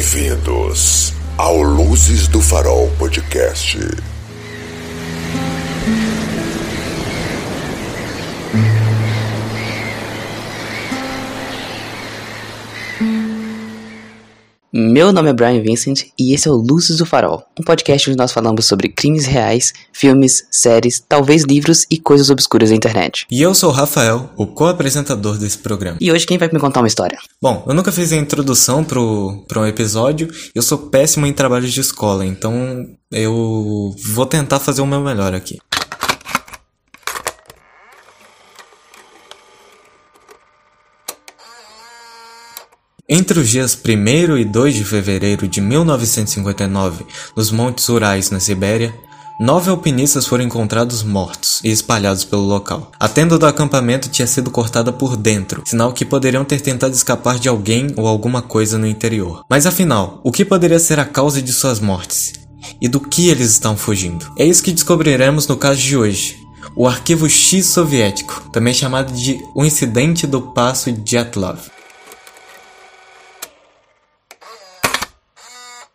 Bem-vindos ao Luzes do Farol Podcast. Meu nome é Brian Vincent e esse é o Luzes do Farol, um podcast onde nós falamos sobre crimes reais, filmes, séries, talvez livros e coisas obscuras da internet. E eu sou o Rafael, o co-apresentador desse programa. E hoje quem vai me contar uma história? Bom, eu nunca fiz a introdução pro, pro um episódio, eu sou péssimo em trabalhos de escola, então eu vou tentar fazer o meu melhor aqui. Entre os dias 1 e 2 de fevereiro de 1959, nos Montes Urais, na Sibéria, nove alpinistas foram encontrados mortos e espalhados pelo local. A tenda do acampamento tinha sido cortada por dentro, sinal que poderiam ter tentado escapar de alguém ou alguma coisa no interior. Mas afinal, o que poderia ser a causa de suas mortes? E do que eles estão fugindo? É isso que descobriremos no caso de hoje. O arquivo X soviético, também chamado de o incidente do passo Dyatlov.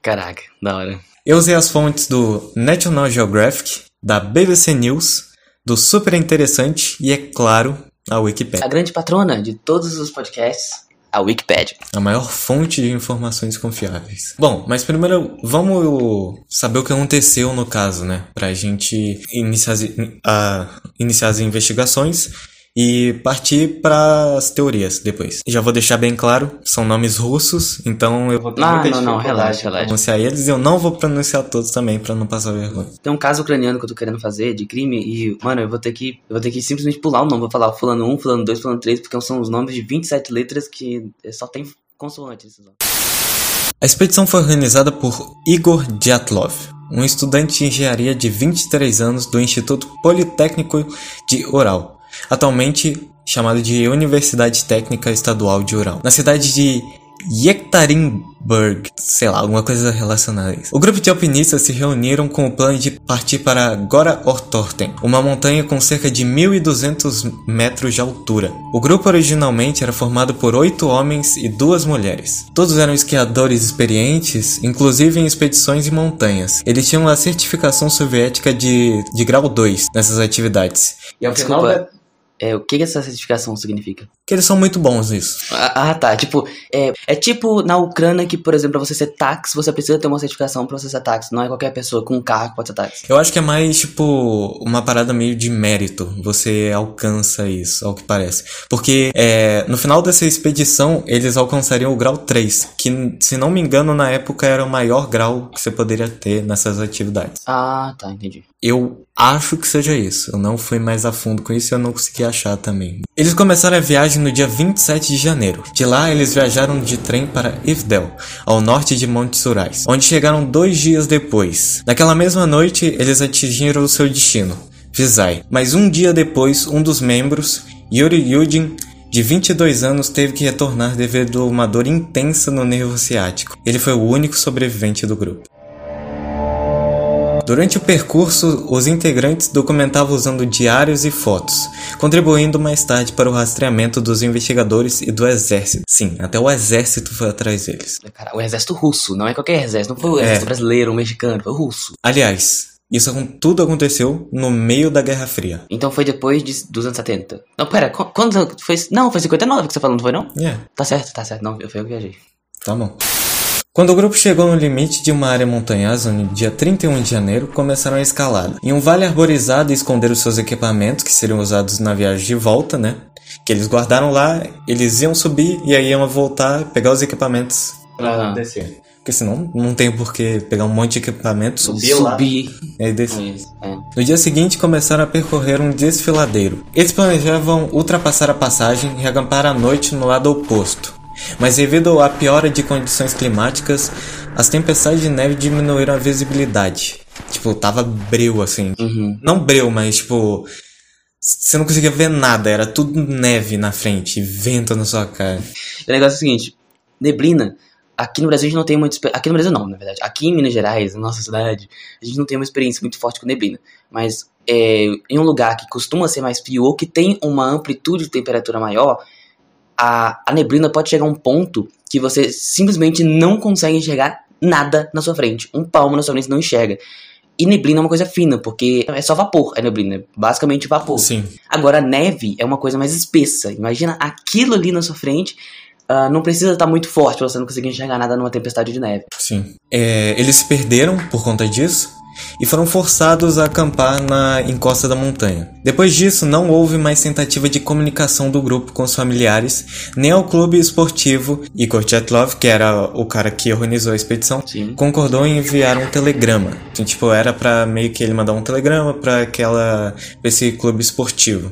Caraca, da hora. Eu usei as fontes do National Geographic, da BBC News, do Super Interessante e, é claro, a Wikipedia. A grande patrona de todos os podcasts, a Wikipedia. A maior fonte de informações confiáveis. Bom, mas primeiro vamos saber o que aconteceu no caso, né? Pra gente iniciar a, iniciar as investigações e partir para as teorias depois. Já vou deixar bem claro, são nomes russos, então eu vou ter Ah, não, não, relaxa, relaxa. pronunciar eles e eu não vou pronunciar todos também para não passar vergonha. Tem um caso ucraniano que eu tô querendo fazer de crime e, mano, eu vou ter que. Eu vou ter que simplesmente pular o nome. Vou falar fulano 1, fulano 2, fulano 3, porque são os nomes de 27 letras que só tem consoantes esses nomes. A expedição foi organizada por Igor Dyatlov, um estudante de engenharia de 23 anos do Instituto Politécnico de Ural, atualmente chamado de Universidade Técnica Estadual de Ural, na cidade de Yekaterinburg, sei lá, alguma coisa relacionada a isso. O grupo de alpinistas se reuniram com o plano de partir para Gora Ortorten, uma montanha com cerca de 1.200 metros de altura. O grupo originalmente era formado por oito homens e duas mulheres. Todos eram esquiadores experientes, inclusive em expedições em montanhas. Eles tinham a certificação soviética de, de grau 2 nessas atividades. E ao final Desculpa. da- É, o que essa certificação significa? que eles são muito bons nisso. Ah, ah, tá. Tipo, é, é tipo na Ucrânia que, por exemplo, pra você ser táxi, você precisa ter uma certificação pra você ser táxi. Não é qualquer pessoa com um carro que pode ser táxi. Eu acho que é mais, tipo, uma parada meio de mérito. Você alcança isso, ao que parece. Porque é, no final dessa expedição, eles alcançariam o grau 3, que, se não me engano, na época era o maior grau que você poderia ter nessas atividades. Ah, tá, entendi. Eu acho que seja isso. Eu não fui mais a fundo com isso e eu não consegui achar também. Eles começaram a viagem no dia 27 de janeiro. De lá, eles viajaram de trem para Ivdel, ao norte de Montes Urais, onde chegaram dois dias depois. Naquela mesma noite, eles atingiram o seu destino, Vizay. Mas um dia depois, um dos membros, Yuri Yudin, de 22 anos, teve que retornar devido a uma dor intensa no nervo ciático. Ele foi o único sobrevivente do grupo. Durante o percurso, os integrantes documentavam usando diários e fotos, contribuindo mais tarde para o rastreamento dos investigadores e do exército. Sim, até o exército foi atrás deles. Cara, o exército russo, não é qualquer exército. Não foi o É. exército brasileiro, o mexicano, foi o russo. Aliás, isso tudo aconteceu no meio da Guerra Fria. Então foi depois de, dos anos 70. Não, pera, qu- quando foi... Não, foi 59 que você falou, não foi não? É, Tá certo, tá certo. Não, eu, eu que viajei. tá bom. Quando o grupo chegou no limite de uma área montanhosa no dia 31 de janeiro, começaram a escalada. Em um vale arborizado esconderam seus equipamentos, que seriam usados na viagem de volta, né? Que eles guardaram lá, eles iam subir e aí iam voltar, pegar os equipamentos pra Aham. descer. Porque senão não tem por que pegar um monte de equipamento, subir lá Subir. e descer. É. No dia seguinte, começaram a percorrer um desfiladeiro. Eles planejavam ultrapassar a passagem e acampar à noite no lado oposto. Mas devido à piora de condições climáticas, as tempestades de neve diminuíram a visibilidade. Tipo, tava breu assim. Uhum. Não breu, mas tipo. Você não conseguia ver nada, era tudo neve na frente, vento na sua cara. O negócio é o seguinte, neblina, aqui no Brasil a gente não tem muita experiência. Aqui no Brasil não, na verdade. Aqui em Minas Gerais, na nossa cidade, a gente não tem uma experiência muito forte com neblina. Mas é, em um lugar que costuma ser mais frio ou que tem uma amplitude de temperatura maior, a, a neblina pode chegar a um ponto que você simplesmente não consegue enxergar nada na sua frente. Um palmo na sua frente não enxerga. E neblina é uma coisa fina, porque é só vapor a neblina, é basicamente vapor. Sim. Agora, a neve é uma coisa mais espessa. Imagina aquilo ali na sua frente. ah, não precisa estar muito forte pra você não conseguir enxergar nada numa tempestade de neve. Sim. É, eles se perderam por conta disso e foram forçados a acampar na encosta da montanha. Depois disso, não houve mais tentativa de comunicação do grupo com os familiares, nem ao clube esportivo, e Korchetlov, que era o cara que organizou a expedição, Sim. concordou em enviar um telegrama. Então, tipo, era pra meio que ele mandar um telegrama pra aquela pra esse clube esportivo.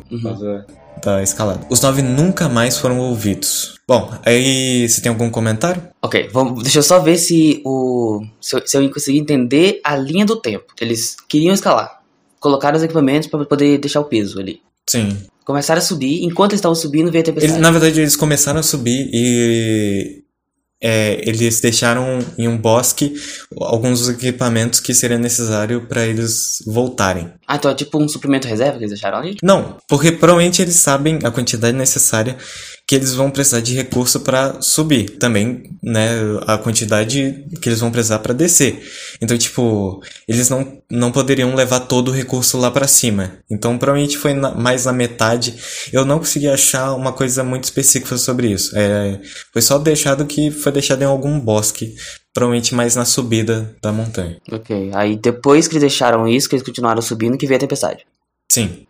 Da escalada. Os nove nunca mais foram ouvidos. Bom, aí você tem algum comentário? Ok, vamos, deixa eu só ver se o. Se eu, se eu conseguir entender a linha do tempo. Eles queriam escalar. Colocaram os equipamentos pra poder deixar o peso ali. Sim. Começaram a subir, enquanto eles estavam subindo, veio a tempestade. Eles, na verdade, eles começaram a subir e é, eles deixaram em um bosque alguns dos equipamentos que seria necessário para eles voltarem. Ah, então é tipo um suprimento reserva que eles deixaram ali? Não, porque provavelmente eles sabem a quantidade necessária que eles vão precisar de recurso para subir. Também, né, a quantidade que eles vão precisar para descer. Então, tipo, eles não, não poderiam levar todo o recurso lá para cima. Então, provavelmente foi na- mais na metade. Eu não consegui achar uma coisa muito específica sobre isso. É, foi só deixado que foi deixado em algum bosque. Provavelmente mais na subida da montanha. Ok, aí depois que eles deixaram isso, que eles continuaram subindo, que veio a tempestade. Sim.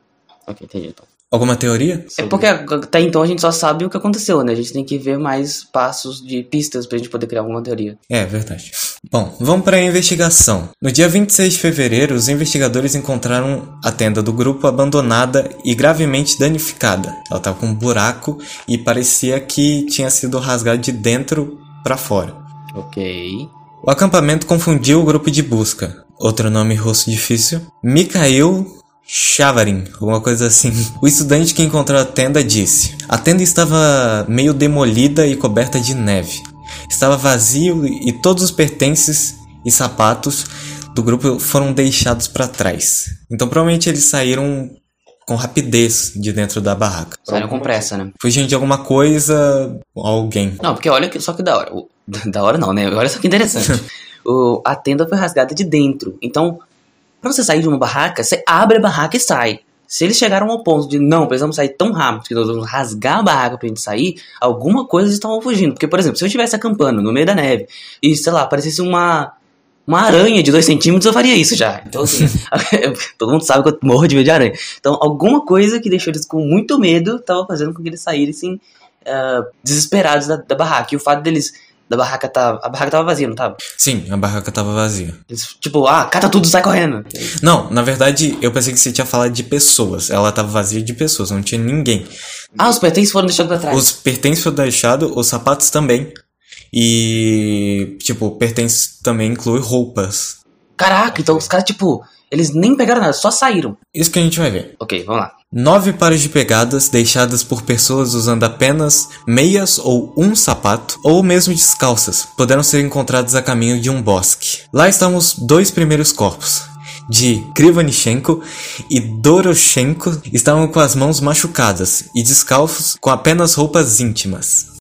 Ok, entendi então. Alguma teoria? É porque até então a gente só sabe o que aconteceu, né? A gente tem que ver mais passos de pistas pra gente poder criar alguma teoria. É, verdade. Bom, vamos para a investigação. No dia 26 de fevereiro, os investigadores encontraram a tenda do grupo abandonada e gravemente danificada. Ela estava com um buraco e parecia que tinha sido rasgada de dentro para fora. Ok. O acampamento confundiu o grupo de busca. Outro nome rosto difícil. Mikhail Chavarin, alguma coisa assim. O estudante que encontrou a tenda disse: A tenda estava meio demolida e coberta de neve. Estava vazio e todos os pertences e sapatos do grupo foram deixados para trás. Então provavelmente eles saíram com rapidez de dentro da barraca. Saíram com pressa, né? Fugindo de alguma coisa, alguém. Não, porque olha que, só que da hora. Da hora não, né? Olha só que interessante. o, a tenda foi rasgada de dentro. Então, pra você sair de uma barraca, você abre a barraca e sai. Se eles chegaram ao ponto de não, precisamos sair tão rápido que nós vamos rasgar a barraca pra gente sair, alguma coisa eles estavam fugindo. Porque, por exemplo, se eu estivesse acampando no meio da neve e, sei lá, aparecesse uma. Uma aranha de 2 centímetros, eu faria isso já. Então, assim, todo mundo sabe que eu morro de medo de aranha. Então, alguma coisa que deixou eles com muito medo tava fazendo com que eles saíssem ah, desesperados da, da barraca. E o fato deles. Da barraca tá. A barraca tava vazia, não tava? Sim, a barraca estava vazia. Eles, tipo, ah, cata tudo, sai correndo. Não, na verdade, eu pensei que você tinha falado de pessoas. Ela tava vazia de pessoas, não tinha ninguém. Ah, os pertences foram deixados pra trás. Os pertences foram deixados, os sapatos também. E, tipo, pertences também inclui roupas. Caraca, então os caras, tipo, eles nem pegaram nada, só saíram. Isso que a gente vai ver. Ok, vamos lá. Nove pares de pegadas deixadas por pessoas usando apenas meias ou um sapato, ou mesmo descalças, puderam ser encontrados a caminho de um bosque. Lá estão os dois primeiros corpos. De Krivanichenko e Doroshenko estavam com as mãos machucadas e descalços com apenas roupas íntimas.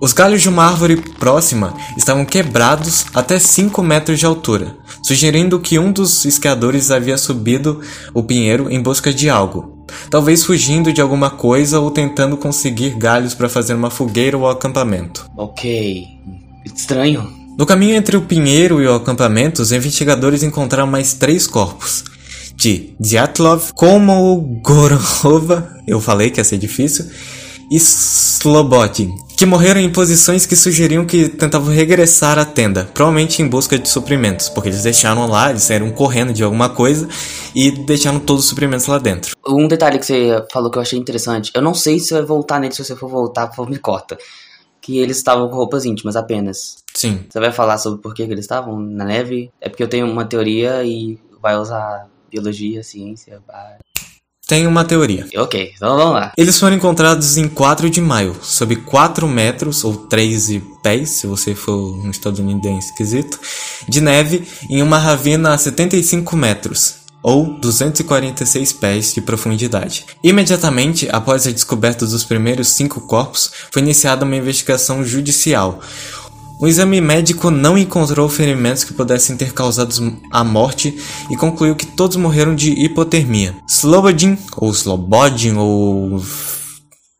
Os galhos de uma árvore próxima estavam quebrados até 5 metros de altura, sugerindo que um dos esquiadores havia subido o pinheiro em busca de algo, talvez fugindo de alguma coisa ou tentando conseguir galhos para fazer uma fogueira ou acampamento. Ok. Estranho. No caminho entre o pinheiro e o acampamento, os investigadores encontraram mais três corpos. De Dyatlov, Komogorova, eu falei que ia ser difícil, e Slobodin, que morreram em posições que sugeriam que tentavam regressar à tenda, provavelmente em busca de suprimentos, porque eles deixaram lá, eles saíram correndo de alguma coisa e deixaram todos os suprimentos lá dentro. Um detalhe que você falou que eu achei interessante. Eu não sei se vai voltar nele, se você for voltar, por favor, me corta. Que eles estavam com roupas íntimas apenas. Sim, Você vai falar sobre por que, que eles estavam na neve? É porque eu tenho uma teoria e vai usar biologia, ciência. vai- tem uma teoria. Ok, então vamos lá. Eles foram encontrados em 4 de maio, sob 4 metros ou 13 pés, se você for um estadunidense esquisito, de neve em uma ravina a 75 metros, ou 246 pés de profundidade. Imediatamente após a descoberta dos primeiros cinco corpos, foi iniciada uma investigação judicial. O exame médico não encontrou ferimentos que pudessem ter causado a morte e concluiu que todos morreram de hipotermia. Slobodin, ou Slobodin, ou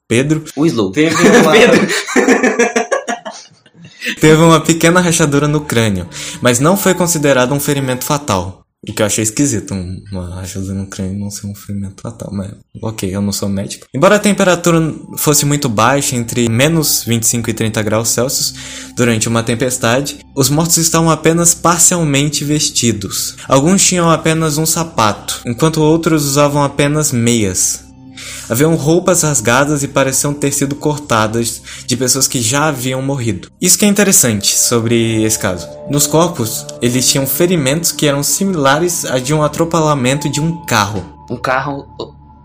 Pedro, O Slow. teve uma, Pedro. teve uma pequena rachadura no crânio, mas não foi considerado um ferimento fatal. Que eu achei esquisito, um- uma rachadura no crânio não ser um ferimento fatal, mas ok, eu não sou médico. Embora a temperatura fosse muito baixa, entre menos 25 e 30 graus Celsius, durante uma tempestade, os mortos estavam apenas parcialmente vestidos. Alguns tinham apenas um sapato, enquanto outros usavam apenas meias. Haviam roupas rasgadas e pareciam ter sido cortadas de pessoas que já haviam morrido. Isso que é interessante sobre esse caso. Nos corpos, eles tinham ferimentos que eram similares a de um atropelamento de um carro. Um carro.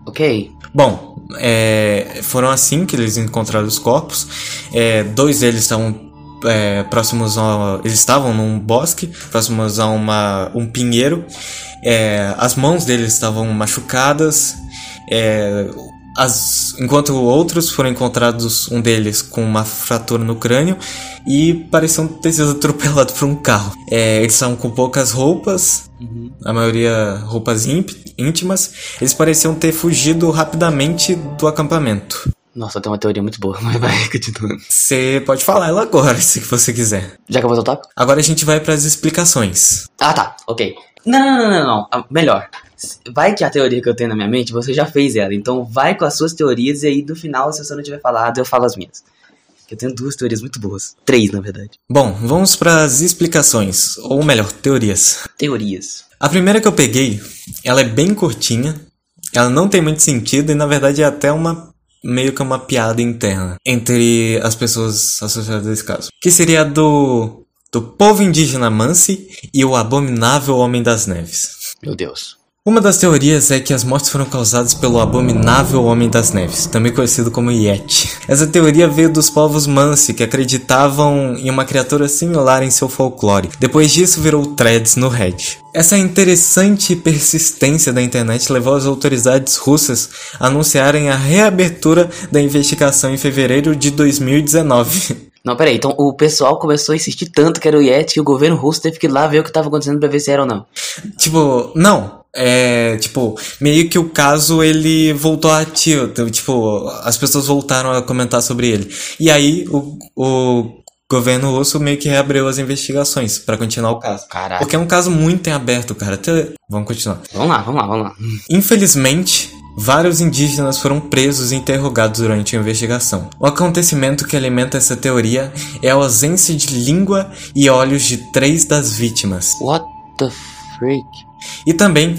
Ok. Bom, é, foram assim que eles encontraram os corpos. É, dois deles estavam é, próximos a. Eles estavam num bosque, próximos a uma, um pinheiro. É, as mãos deles estavam machucadas. É, as, enquanto outros foram encontrados, um deles com uma fratura no crânio e pareciam ter sido atropelados por um carro. É, eles estavam com poucas roupas, a maioria roupas íntimas. Eles pareciam ter fugido rapidamente do acampamento. Nossa, tem uma teoria muito boa, mas vai, continuando. Você pode falar ela agora, se você quiser. Já acabou o tópico? Agora a gente vai para as explicações. Ah, tá, ok. Não, não, não, não, não. Ah, Melhor. Vai que a teoria que eu tenho na minha mente, você já fez ela. Então vai com as suas teorias e aí do final, se você não tiver falado, eu falo as minhas. Eu tenho duas teorias muito boas. Três, na verdade. Bom, vamos para as explicações, ou melhor, teorias. Teorias. A primeira que eu peguei, ela é bem curtinha, ela não tem muito sentido e na verdade é até uma meio que uma piada interna entre as pessoas associadas a esse caso. Que seria a do do povo indígena Mansi e o abominável Homem das Neves. Meu Deus. Uma das teorias é que as mortes foram causadas pelo abominável Homem das Neves, também conhecido como Yeti. Essa teoria veio dos povos Mansi, que acreditavam em uma criatura similar em seu folclore. Depois disso, virou threads no Reddit. Essa interessante persistência da internet levou as autoridades russas a anunciarem a reabertura da investigação em fevereiro de 2019. Não, peraí. Então o pessoal começou a insistir tanto que era o Yeti que o governo russo teve que ir lá ver o que tava acontecendo pra ver se era ou não. Tipo, não. É, tipo, meio que o caso ele voltou ativo. Tipo, as pessoas voltaram a comentar sobre ele. E aí o, o governo russo meio que reabriu as investigações pra continuar o caso. Caraca. Porque é um caso muito em aberto, cara. Até... Vamos continuar. Vamos lá, vamos lá, vamos lá. Infelizmente, vários indígenas foram presos e interrogados durante a investigação. O acontecimento que alimenta essa teoria é a ausência de língua e olhos de três das vítimas. What the freak? E também,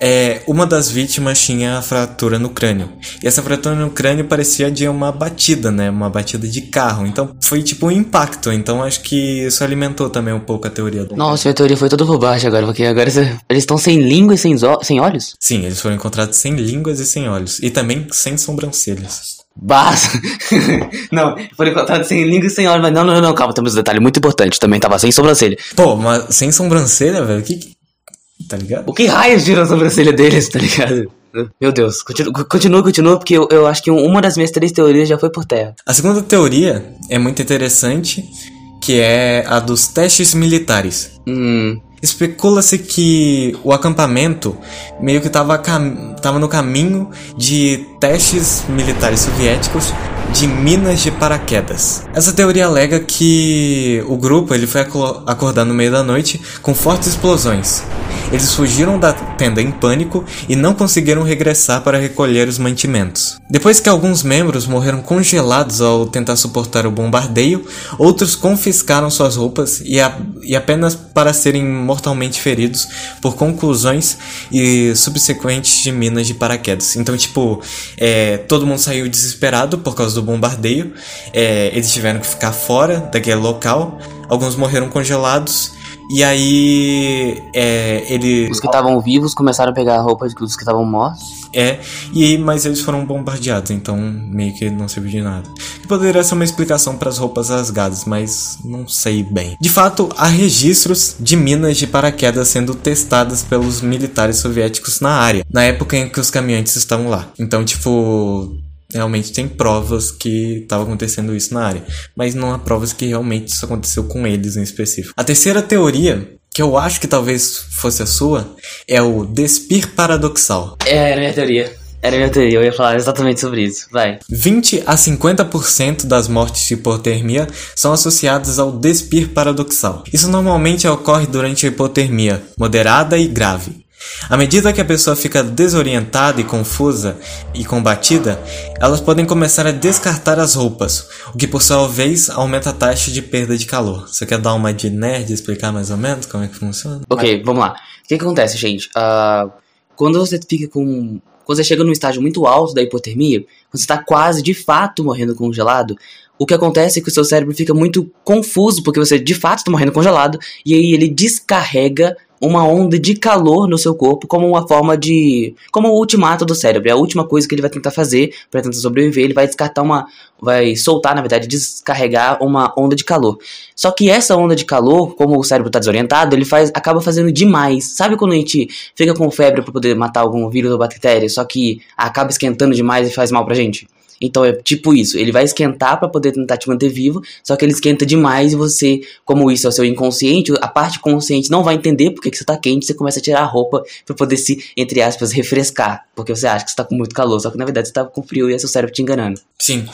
é, uma das vítimas tinha a fratura no crânio. E essa fratura no crânio parecia de uma batida, né? Uma batida de carro. Então foi tipo um impacto. Então acho que isso alimentou também um pouco a teoria do. Nossa, minha teoria foi toda por baixo agora, porque agora eles estão sem língua e sem, sem olhos? Sim, eles foram encontrados sem línguas e sem olhos. E também sem sobrancelhas. Basta! não, foram encontrados sem língua e sem olhos, mas não, não, não, calma, temos um detalhe muito importante, também tava sem sobrancelha. Pô, mas sem sobrancelha, velho? Que. que- Tá ligado? O que raios tirou a sobrancelha deles, tá ligado? Meu Deus, continua, continua, continua, porque eu, eu acho que uma das minhas três teorias já foi por terra. A segunda teoria é muito interessante, que é a dos testes militares. Hum, Especula-se que o acampamento meio que estava tava no caminho de testes militares soviéticos de minas de paraquedas. Essa teoria alega que o grupo ele foi aco- acordar no meio da noite com fortes explosões. Eles fugiram da tenda em pânico e não conseguiram regressar para recolher os mantimentos. Depois que alguns membros morreram congelados ao tentar suportar o bombardeio, outros confiscaram suas roupas e, a- e apenas para serem mortalmente feridos por conclusões e subsequentes de minas de paraquedas. Então, tipo, é, todo mundo saiu desesperado por causa do bombardeio. é, eles tiveram que ficar fora daquele local. Alguns morreram congelados E aí, é, ele. Os que estavam vivos começaram a pegar a roupa dos que estavam mortos. É, e mas eles foram bombardeados, então meio que não serviu de nada. Poderia ser uma explicação para as roupas rasgadas, mas não sei bem. De fato, há registros de minas de paraquedas sendo testadas pelos militares soviéticos na área, na época em que os caminhantes estavam lá. Então, tipo, realmente tem provas que estava acontecendo isso na área, mas não há provas que realmente isso aconteceu com eles em específico. A terceira teoria, que eu acho que talvez fosse a sua, é o despir paradoxal. É, era a minha teoria. Era a minha teoria, eu ia falar exatamente sobre isso. Vai. 20 a 50% das mortes de hipotermia são associadas ao despir paradoxal. Isso normalmente ocorre durante a hipotermia moderada e grave. À medida que a pessoa fica desorientada e confusa e combatida, elas podem começar a descartar as roupas, o que por sua vez aumenta a taxa de perda de calor. Você quer dar uma de nerd e explicar mais ou menos como é que funciona? Ok, vamos lá. O que, que acontece, gente? Uh, quando você fica com. Quando você chega num estágio muito alto da hipotermia, quando você está quase de fato morrendo congelado, o que acontece é que o seu cérebro fica muito confuso, porque você de fato está morrendo congelado, e aí ele descarrega uma onda de calor no seu corpo como uma forma de. como o ultimato do cérebro. É a última coisa que ele vai tentar fazer para tentar sobreviver. Ele vai descartar uma. vai soltar, na verdade, descarregar uma onda de calor. Só que essa onda de calor, como o cérebro está desorientado, ele faz, acaba fazendo demais. Sabe quando a gente fica com febre para poder matar algum vírus ou bactéria, só que acaba esquentando demais e faz mal pra gente? Então é tipo isso, ele vai esquentar para poder tentar te manter vivo, só que ele esquenta demais e você, como isso é o seu inconsciente, a parte consciente não vai entender porque que você tá quente, você começa a tirar a roupa para poder se, entre aspas, refrescar, porque você acha que você tá com muito calor, só que na verdade você tá com frio e é seu cérebro te enganando. Sim.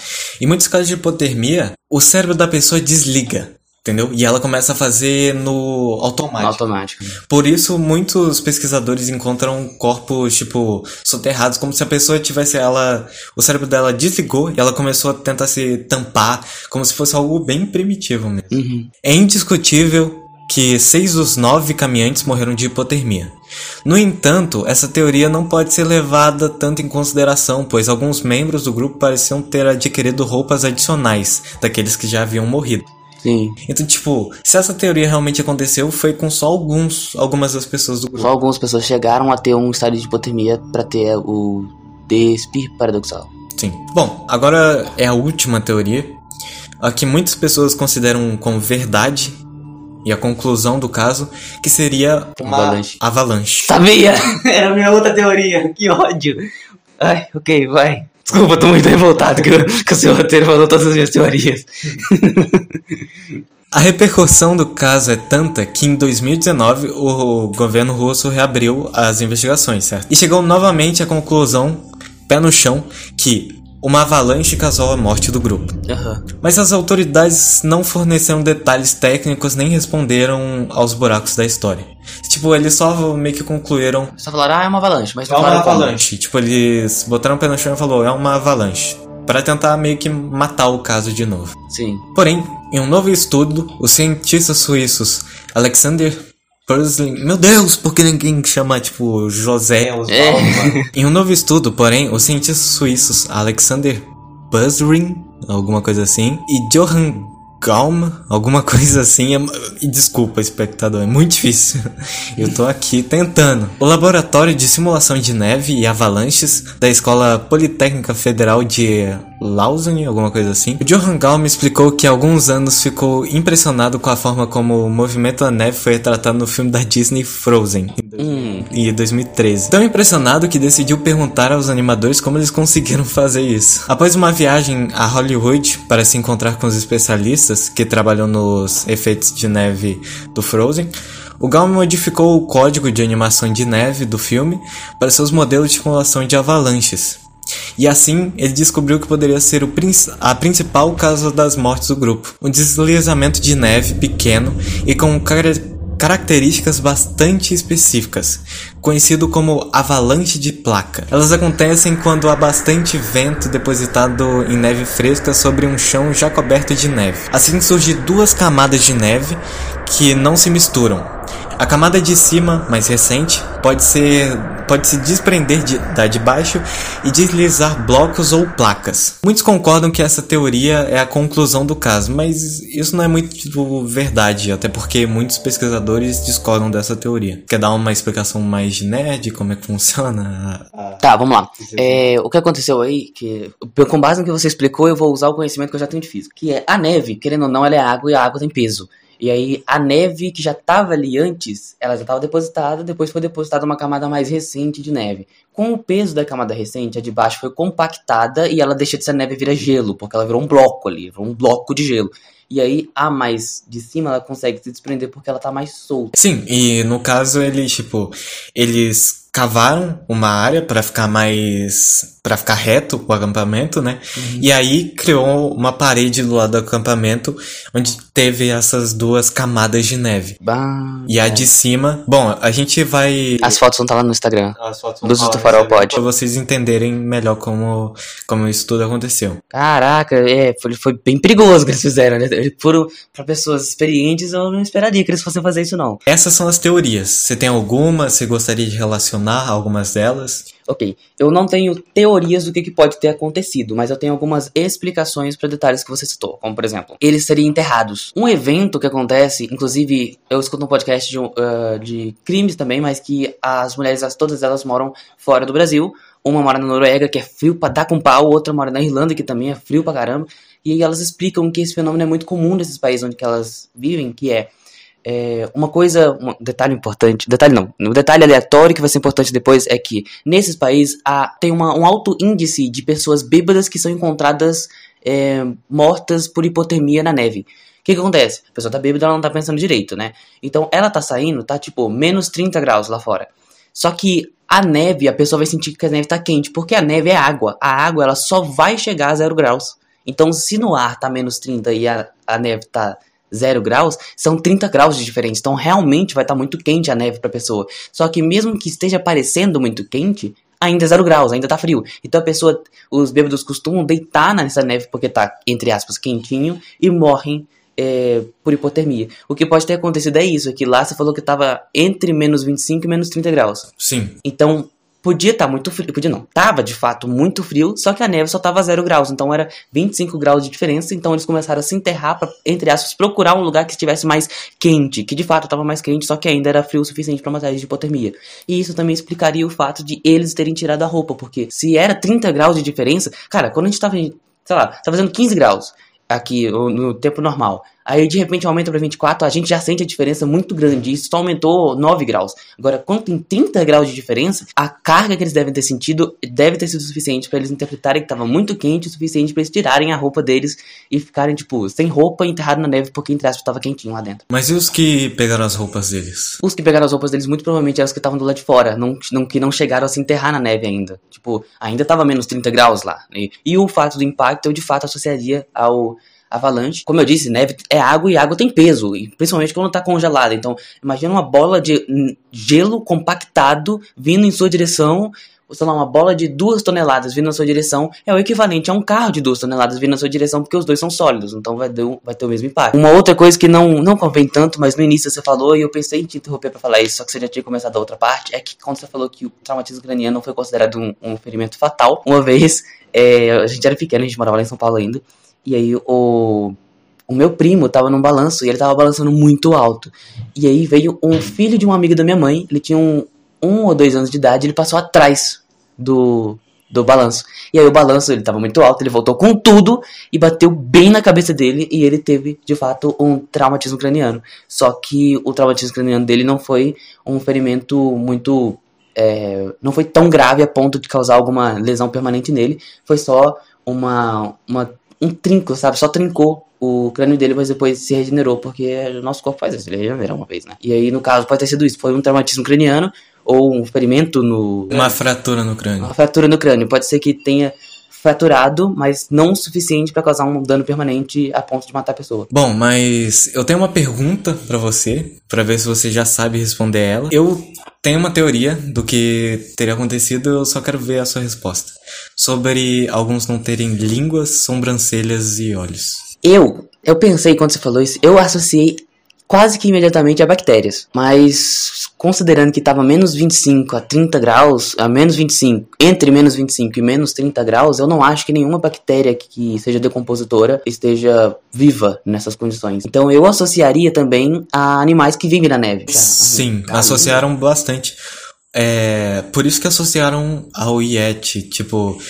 Em muitos casos de hipotermia, o cérebro da pessoa desliga entendeu? E ela começa a fazer no automático. Automático. Por isso, muitos pesquisadores encontram corpos, tipo, soterrados, como se a pessoa tivesse ela. O cérebro dela desligou e ela começou a tentar se tampar, como se fosse algo bem primitivo mesmo. Uhum. É indiscutível que seis dos nove caminhantes morreram de hipotermia. No entanto, essa teoria não pode ser levada tanto em consideração, pois alguns membros do grupo pareciam ter adquirido roupas adicionais daqueles que já haviam morrido. Sim. Então, tipo, se essa teoria realmente aconteceu, foi com só alguns, algumas das pessoas do grupo. Só algumas pessoas chegaram a ter um estado de hipotermia para ter o despir paradoxal. Sim. Bom, agora é a última teoria, a que muitas pessoas consideram como verdade e a conclusão do caso, que seria uma Avalanche. avalanche. Sabia! Era a minha outra teoria. Que ódio. Ai, ok, vai. Desculpa, tô muito revoltado que, que o seu roteiro falou todas as minhas teorias. A repercussão do caso é tanta que em 2019 o governo russo reabriu as investigações, certo? E chegou novamente à conclusão, pé no chão, que uma avalanche causou a morte do grupo. Aham. Mas as autoridades não forneceram detalhes técnicos nem responderam aos buracos da história. Tipo, eles só meio que concluíram. Só falaram, ah, é uma avalanche, mas É não uma falaram como. avalanche. Tipo, eles botaram o pé no chão e falou, é uma avalanche. Pra tentar meio que matar o caso de novo. Sim. Porém, em um novo estudo, os cientistas suíços Alexander Perslin. Meu Deus, por que ninguém chama, tipo, José? É. Em um novo estudo, porém, os cientistas suíços Alexander Buzzrin, alguma coisa assim, e Johann Gaum, alguma coisa assim. é- E desculpa, espectador, é muito difícil. Eu tô aqui tentando. O laboratório de simulação de neve e avalanches da Escola Politécnica Federal de Lausanne, alguma coisa assim. O Johann Gaum explicou que há alguns anos ficou impressionado com a forma como o movimento da neve foi retratado no filme da Disney Frozen Hum. em 2013. Tão impressionado que decidiu perguntar aos animadores como eles conseguiram fazer isso. Após uma viagem a Hollywood para se encontrar com os especialistas que trabalham nos efeitos de neve do Frozen, o Gaum modificou o código de animação de neve do filme para seus modelos de simulação de avalanches. E assim, ele descobriu que poderia ser princ- a principal causa das mortes do grupo. Um deslizamento de neve pequeno e com cara- características bastante específicas, conhecido como avalanche de placa. Elas acontecem quando há bastante vento depositado em neve fresca sobre um chão já coberto de neve. Assim surgem duas camadas de neve que não se misturam. A camada de cima, mais recente, pode ser pode se desprender de, da de baixo e deslizar blocos ou placas. Muitos concordam que essa teoria é a conclusão do caso, mas isso não é muito verdade, até porque muitos pesquisadores discordam dessa teoria. Quer dar uma explicação mais de nerd, como é que funciona? Tá, vamos lá. É, o que aconteceu aí, que com base no que você explicou, eu vou usar o conhecimento que eu já tenho de física. Que é a neve, querendo ou não, ela é água e a água tem peso. E aí a neve que já estava ali antes, ela já estava depositada, depois foi depositada uma camada mais recente de neve. Com o peso da camada recente, a de baixo foi compactada e ela deixa de ser neve e vira gelo, porque ela virou um bloco ali, um bloco de gelo. E aí a mais de cima ela consegue se desprender porque ela tá mais solta. Sim, e no caso eles, tipo, eles cavaram uma área para ficar mais para ficar reto o acampamento, né? Uhum. E aí criou uma parede do lado do acampamento onde teve essas duas camadas de neve. Bah, e a é. de cima, bom, a gente vai As fotos vão estar tá lá no Instagram. As fotos vão do estar tá do Farol pode. Para vocês entenderem melhor como como isso tudo aconteceu. Caraca, é, foi, foi bem perigoso que eles fizeram, né? Foram para pessoas experientes, eu não esperaria que eles fossem fazer isso não. Essas são as teorias. Você tem alguma? Você gostaria de relacionar algumas delas? Ok, eu não tenho teorias do que, que pode ter acontecido, mas eu tenho algumas explicações para detalhes que você citou, como por exemplo, eles seriam enterrados. Um evento que acontece, inclusive eu escuto um podcast de, uh, de crimes também, mas que as mulheres, todas elas moram fora do Brasil. Uma mora na Noruega, que é frio pra dar com pau, outra mora na Irlanda, que também é frio pra caramba. E elas explicam que esse fenômeno é muito comum nesses países onde elas vivem, que é é, uma coisa, um detalhe importante, detalhe não, um detalhe aleatório que vai ser importante depois é que nesses países há, tem uma, um alto índice de pessoas bêbadas que são encontradas é, mortas por hipotermia na neve. O que, que acontece? A pessoa tá bêbada, ela não tá pensando direito, né? Então ela tá saindo, tá tipo menos 30 graus lá fora. Só que a neve, a pessoa vai sentir que a neve tá quente, porque a neve é água. A água ela só vai chegar a zero graus. Então se no ar tá menos 30 e a, a neve tá 0 graus, são 30 graus de diferença. Então realmente vai estar tá muito quente a neve para a pessoa. Só que mesmo que esteja parecendo muito quente, ainda é 0 graus, ainda tá frio. Então a pessoa, os bêbados costumam deitar nessa neve porque tá, entre aspas, quentinho e morrem é, por hipotermia. O que pode ter acontecido é isso, é que lá você falou que tava entre menos 25 e menos 30 graus. Sim. Então Podia estar tá muito frio, podia não, tava de fato muito frio, só que a neve só tava zero graus, então era 25 graus de diferença, então eles começaram a se enterrar para entre aspas, procurar um lugar que estivesse mais quente, que de fato estava mais quente, só que ainda era frio o suficiente para matar eles de hipotermia. E isso também explicaria o fato de eles terem tirado a roupa, porque se era 30 graus de diferença, cara, quando a gente tava, sei lá, tá fazendo 15 graus, aqui no tempo normal. Aí de repente aumenta para 24, a gente já sente a diferença muito grande. Isso só aumentou 9 graus. Agora, quando tem 30 graus de diferença, a carga que eles devem ter sentido deve ter sido suficiente para eles interpretarem que estava muito quente o suficiente para eles tirarem a roupa deles e ficarem, tipo, sem roupa, enterrado na neve, porque entre aspas estava quentinho lá dentro. Mas e os que pegaram as roupas deles? Os que pegaram as roupas deles, muito provavelmente eram os que estavam do lado de fora, não, não, que não chegaram a se enterrar na neve ainda. Tipo, ainda estava menos 30 graus lá. E, e o fato do impacto eu de fato associaria ao avalanche. Como eu disse, neve é água e água tem peso, e principalmente quando está congelada. Então, imagina uma bola de gelo compactado vindo em sua direção, sei lá, uma bola de duas toneladas vindo na sua direção é o equivalente a um carro de duas toneladas vindo na sua direção, porque os dois são sólidos, então vai ter, vai ter o mesmo impacto. Uma outra coisa que não, não convém tanto, mas no início você falou, e eu pensei em te interromper para falar isso, só que você já tinha começado a outra parte, é que quando você falou que o traumatismo craniano não foi considerado um, um ferimento fatal, uma vez, é, a gente era pequeno, a gente morava lá em São Paulo ainda, e aí o, o meu primo tava num balanço e ele tava balançando muito alto. E aí veio um filho de um amigo da minha mãe, ele tinha um, um ou dois anos de idade, ele passou atrás do, do balanço. E aí o balanço, ele tava muito alto, ele voltou com tudo e bateu bem na cabeça dele e ele teve, de fato, um traumatismo craniano. Só que o traumatismo craniano dele não foi um ferimento muito... É, não foi tão grave a ponto de causar alguma lesão permanente nele, foi só uma, uma um trinco, sabe? Só trincou o crânio dele, mas depois se regenerou, porque o nosso corpo faz isso, ele regenera uma vez, né? E aí, no caso, pode ter sido isso, foi um traumatismo craniano ou um ferimento no... Uma fratura no crânio. Uma fratura no crânio, pode ser que tenha fraturado, mas não o suficiente para causar um dano permanente a ponto de matar a pessoa. Bom, mas eu tenho uma pergunta para você, para ver se você já sabe responder ela. Eu tenho uma teoria do que teria acontecido, eu só quero ver a sua resposta. Sobre alguns não terem línguas, sobrancelhas e olhos. Eu, eu pensei quando você falou isso, eu associei quase que imediatamente a bactérias. Mas considerando que estava menos 25 a 30 graus, a menos 25, entre menos 25 e menos 30 graus, eu não acho que nenhuma bactéria que seja decompositora esteja viva nessas condições. Então eu associaria também a animais que vivem na neve. Sim, associaram bastante. É, por isso que associaram ao Yeti, tipo,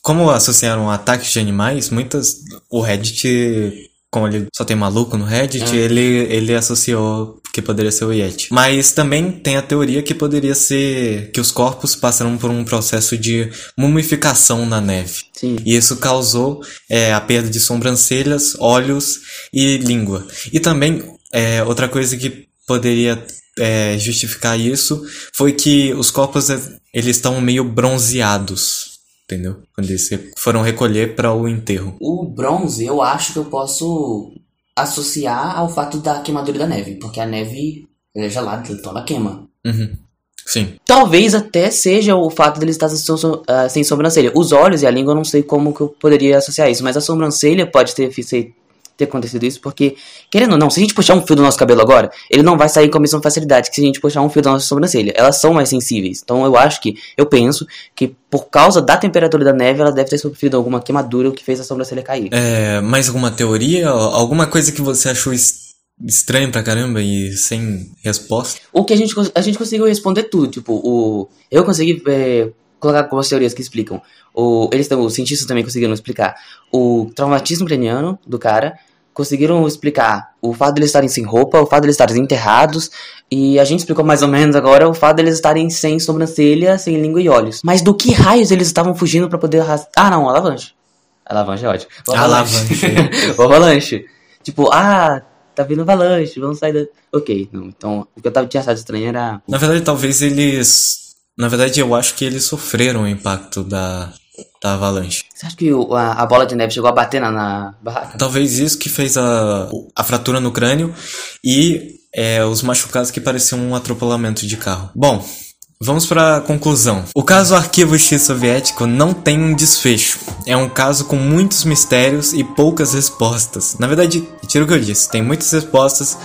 como associaram ataques de animais, muitas o Reddit como ele só tem maluco no Reddit, ele, ele associou que poderia ser o Yeti. Mas também tem a teoria que poderia ser que os corpos passaram por um processo de mumificação na neve. Sim. E isso causou é, a perda de sobrancelhas, olhos e língua. E também, é, outra coisa que poderia é, justificar isso foi que os corpos eles estão meio bronzeados entendeu? Quando eles foram recolher para o enterro. O bronze, eu acho que eu posso associar ao fato da queimadura da neve, porque a neve é gelada, então ela queima. Uhum. Sim. Talvez até seja o fato dele estar sem, uh, sem sobrancelha. Os olhos e a língua eu não sei como que eu poderia associar isso, mas a sobrancelha pode ter feito ter acontecido isso, porque, querendo ou não, se a gente puxar um fio do nosso cabelo agora, ele não vai sair com a mesma facilidade que se a gente puxar um fio da nossa sobrancelha. Elas são mais sensíveis. Então eu acho que, eu penso que por causa da temperatura da neve, ela deve ter sofrido alguma queimadura que fez a sobrancelha cair. É, mais alguma teoria? Alguma coisa que você achou estranho pra caramba e sem resposta? O que a gente, a gente conseguiu responder tudo. Tipo, o, eu consegui é, colocar algumas teorias que explicam. O, eles, os cientistas também conseguiram explicar o traumatismo craniano do cara, conseguiram explicar o fato de eles estarem sem roupa, o fato de eles estarem enterrados, e a gente explicou mais ou menos agora o fato de eles estarem sem sobrancelha, sem língua e olhos. Mas do que raios eles estavam fugindo para poder arrastar? Ah, não, alavanche. A alavanche é ótimo. O alavanche. o avalanche. Tipo, ah, tá vindo avalanche, vamos sair da... Ok, não, então o que eu tava, tinha achado estranho era... Na verdade, talvez eles... Na verdade, eu acho que eles sofreram o impacto da, da avalanche. Você acha que o, a, a, bola de neve chegou a bater na, na barraca? Talvez isso que fez a, a fratura no crânio e é, os machucados que pareciam um atropelamento de carro. Bom, Vamos para a conclusão. O caso Arquivo X soviético não tem um desfecho. É um caso com muitos mistérios e poucas respostas. Na verdade, tira o que eu disse, tem muitas respostas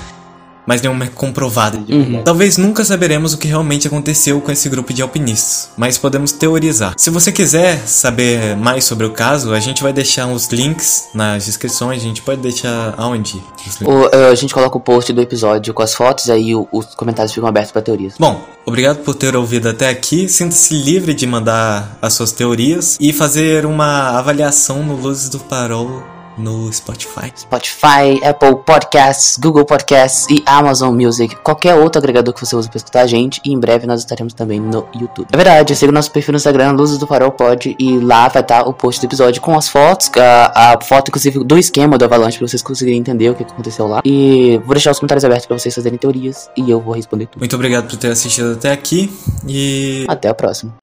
mas nenhuma é comprovada. Uhum. Talvez nunca saberemos o que realmente aconteceu com esse grupo de alpinistas, mas podemos teorizar. Se você quiser saber mais sobre o caso, a gente vai deixar os links nas descrições, a gente pode deixar aonde? O, a gente coloca o post do episódio com as fotos, aí os comentários ficam abertos para teorias. Bom, obrigado por ter ouvido até aqui. Sinta-se livre de mandar as suas teorias e fazer uma avaliação no Luzes do Farol no Spotify. Spotify, Apple Podcasts, Google Podcasts e Amazon Music. Qualquer outro agregador que você usa para escutar a gente. E em breve nós estaremos também no YouTube. É verdade, siga o nosso perfil no Instagram, Luzes do Farol Pod. E lá vai estar o post do episódio com as fotos. A, a foto, inclusive, do esquema do Avalanche para vocês conseguirem entender o que aconteceu lá. E vou deixar os comentários abertos para vocês fazerem teorias. E eu vou responder tudo. Muito obrigado por ter assistido até aqui. E. Até a próxima.